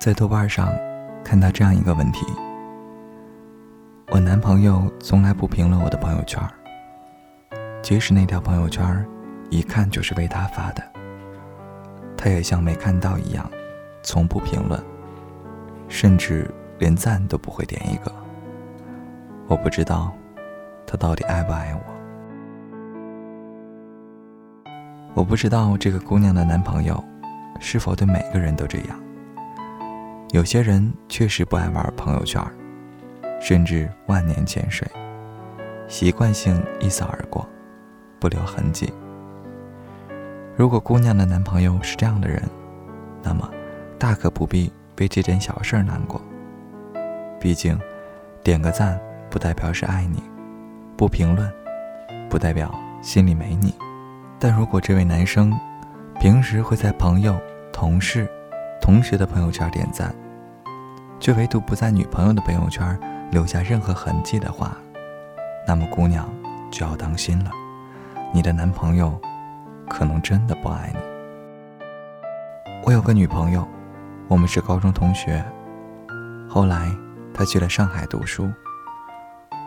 在豆瓣上看到这样一个问题：我男朋友从来不评论我的朋友圈，即使那条朋友圈一看就是为他发的，他也像没看到一样，从不评论，甚至连赞都不会点一个。我不知道他到底爱不爱我。我不知道这个姑娘的男朋友是否对每个人都这样。有些人确实不爱玩朋友圈，甚至万年潜水，习惯性一扫而过，不留痕迹。如果姑娘的男朋友是这样的人，那么大可不必为这点小事难过。毕竟，点个赞不代表是爱你，不评论不代表心里没你。但如果这位男生平时会在朋友、同事、同学的朋友圈点赞，却唯独不在女朋友的朋友圈留下任何痕迹的话，那么姑娘就要当心了，你的男朋友可能真的不爱你。我有个女朋友，我们是高中同学，后来她去了上海读书，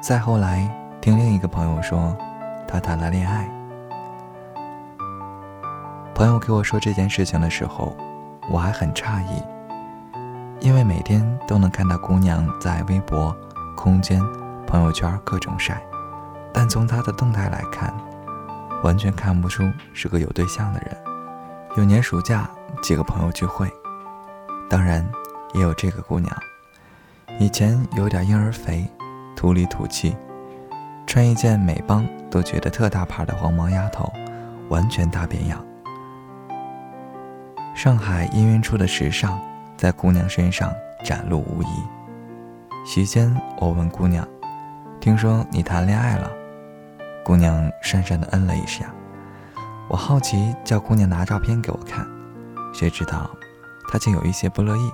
再后来听另一个朋友说，她谈了恋爱。朋友给我说这件事情的时候，我还很诧异。因为每天都能看到姑娘在微博、空间、朋友圈各种晒，但从她的动态来看，完全看不出是个有对象的人。有年暑假几个朋友聚会，当然也有这个姑娘。以前有点婴儿肥，土里土气，穿一件美邦都觉得特大牌的黄毛丫头，完全大变样。上海氤氲出的时尚。在姑娘身上展露无遗。席间，我问姑娘：“听说你谈恋爱了？”姑娘讪讪地嗯了一下。我好奇，叫姑娘拿照片给我看，谁知道她竟有一些不乐意。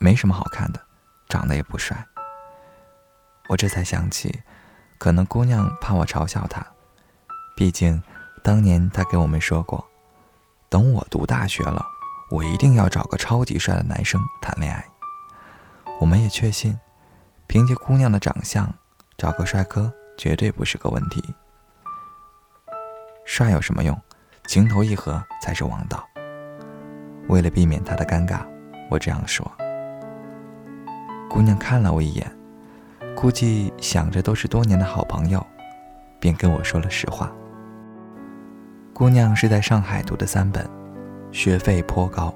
没什么好看的，长得也不帅。我这才想起，可能姑娘怕我嘲笑她，毕竟当年她给我们说过，等我读大学了。我一定要找个超级帅的男生谈恋爱。我们也确信，凭借姑娘的长相，找个帅哥绝对不是个问题。帅有什么用？情投意合才是王道。为了避免他的尴尬，我这样说。姑娘看了我一眼，估计想着都是多年的好朋友，便跟我说了实话。姑娘是在上海读的三本。学费颇高，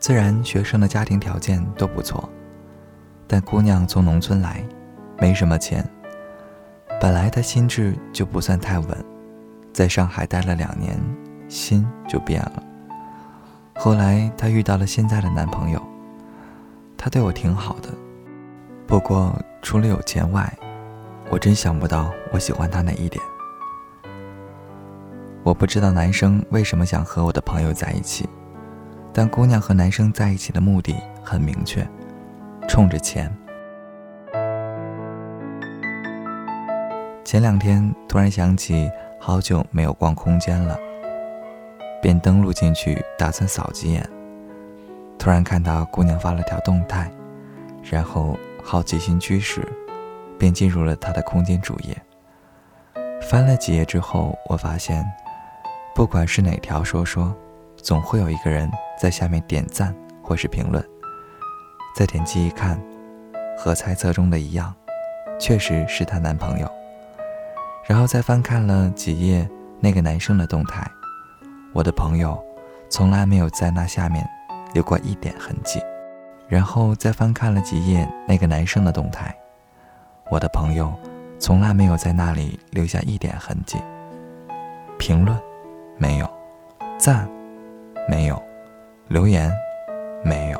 自然学生的家庭条件都不错，但姑娘从农村来，没什么钱。本来她心智就不算太稳，在上海待了两年，心就变了。后来她遇到了现在的男朋友，他对我挺好的，不过除了有钱外，我真想不到我喜欢他哪一点。我不知道男生为什么想和我的朋友在一起，但姑娘和男生在一起的目的很明确，冲着钱。前两天突然想起好久没有逛空间了，便登录进去打算扫几眼，突然看到姑娘发了条动态，然后好奇心驱使，便进入了她的空间主页。翻了几页之后，我发现。不管是哪条说说，总会有一个人在下面点赞或是评论。再点击一看，和猜测中的一样，确实是她男朋友。然后再翻看了几页那个男生的动态，我的朋友从来没有在那下面留过一点痕迹。然后再翻看了几页那个男生的动态，我的朋友从来没有在那里留下一点痕迹。评论。没有，赞，没有，留言，没有。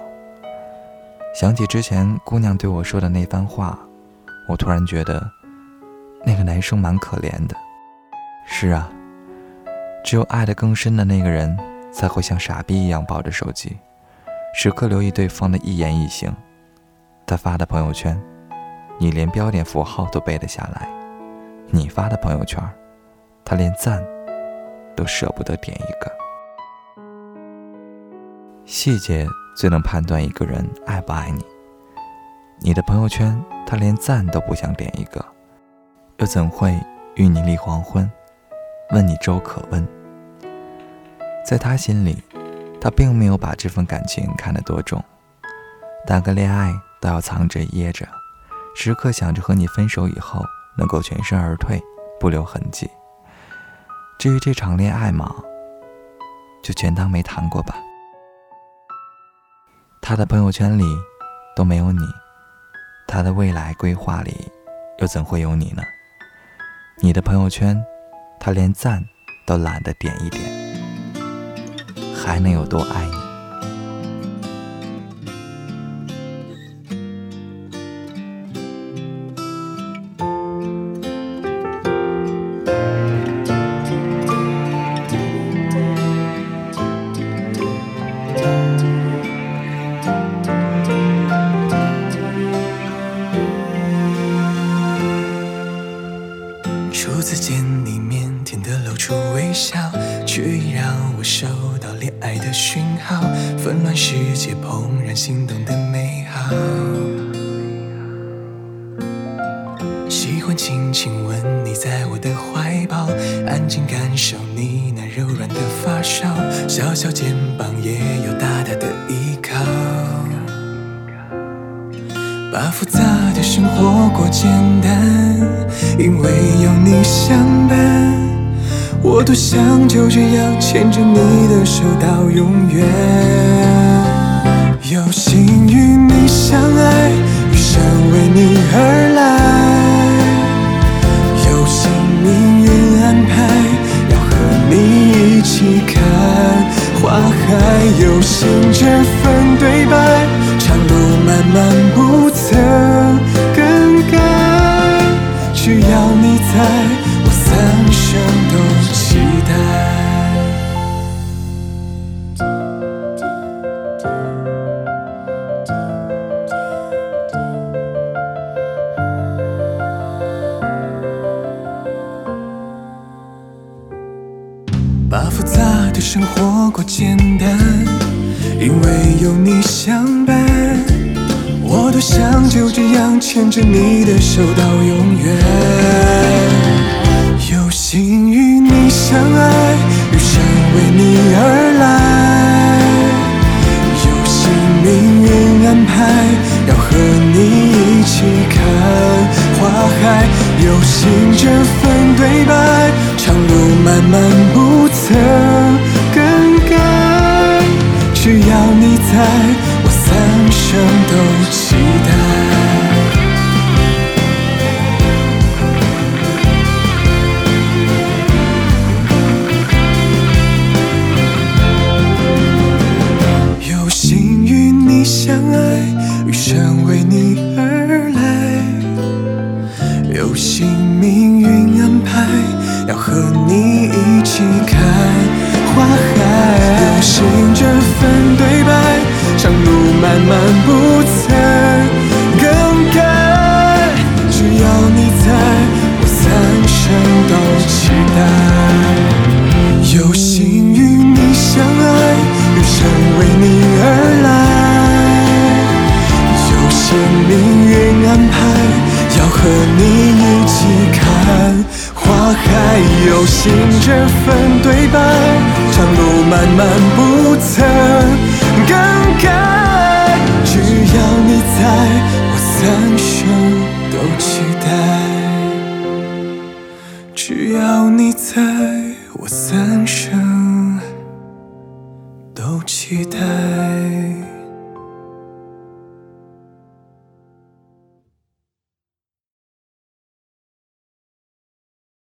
想起之前姑娘对我说的那番话，我突然觉得，那个男生蛮可怜的。是啊，只有爱得更深的那个人，才会像傻逼一样抱着手机，时刻留意对方的一言一行。他发的朋友圈，你连标点符号都背得下来；你发的朋友圈，他连赞。都舍不得点一个。细节最能判断一个人爱不爱你。你的朋友圈，他连赞都不想点一个，又怎会与你立黄昏，问你粥可温？在他心里，他并没有把这份感情看得多重，谈个恋爱都要藏着掖着，时刻想着和你分手以后能够全身而退，不留痕迹。至于这场恋爱嘛，就全当没谈过吧。他的朋友圈里都没有你。他的未来规划里，又怎会有你呢？你的朋友圈，他连赞都懒得点一点，还能有多爱你？初次见你，腼腆的露出微笑，却已让我收到恋爱的讯号。纷乱世界，怦然心动的美好。喜欢轻轻吻你在我的怀抱，安静感受你那柔软的发梢，小小肩膀也有大大的依靠。把复杂的生活过简单，因为有你相伴，我多想就这样牵着你的手到永远。有幸与你相爱，余生为你而来。有幸命运安排，要和你一起看花海。有幸这份对白，长路漫漫不曾更改只要你在我三生都期待把复杂的生活过简单因为有你相伴，我多想就这样牵着你的手到永远。有幸与你相爱，余生为你而来。有幸命运安排，要和你一起看花海。有幸这份对白，长路漫漫不。曾我三生都慢慢不曾更改。只要你在，我三生都期待。有幸与你相爱，余生为你而来。有幸命运安排，要和你一起看花海。有幸这份对白。长路漫漫不曾更改，在，我三生都期待。只要你在，我三生都期待。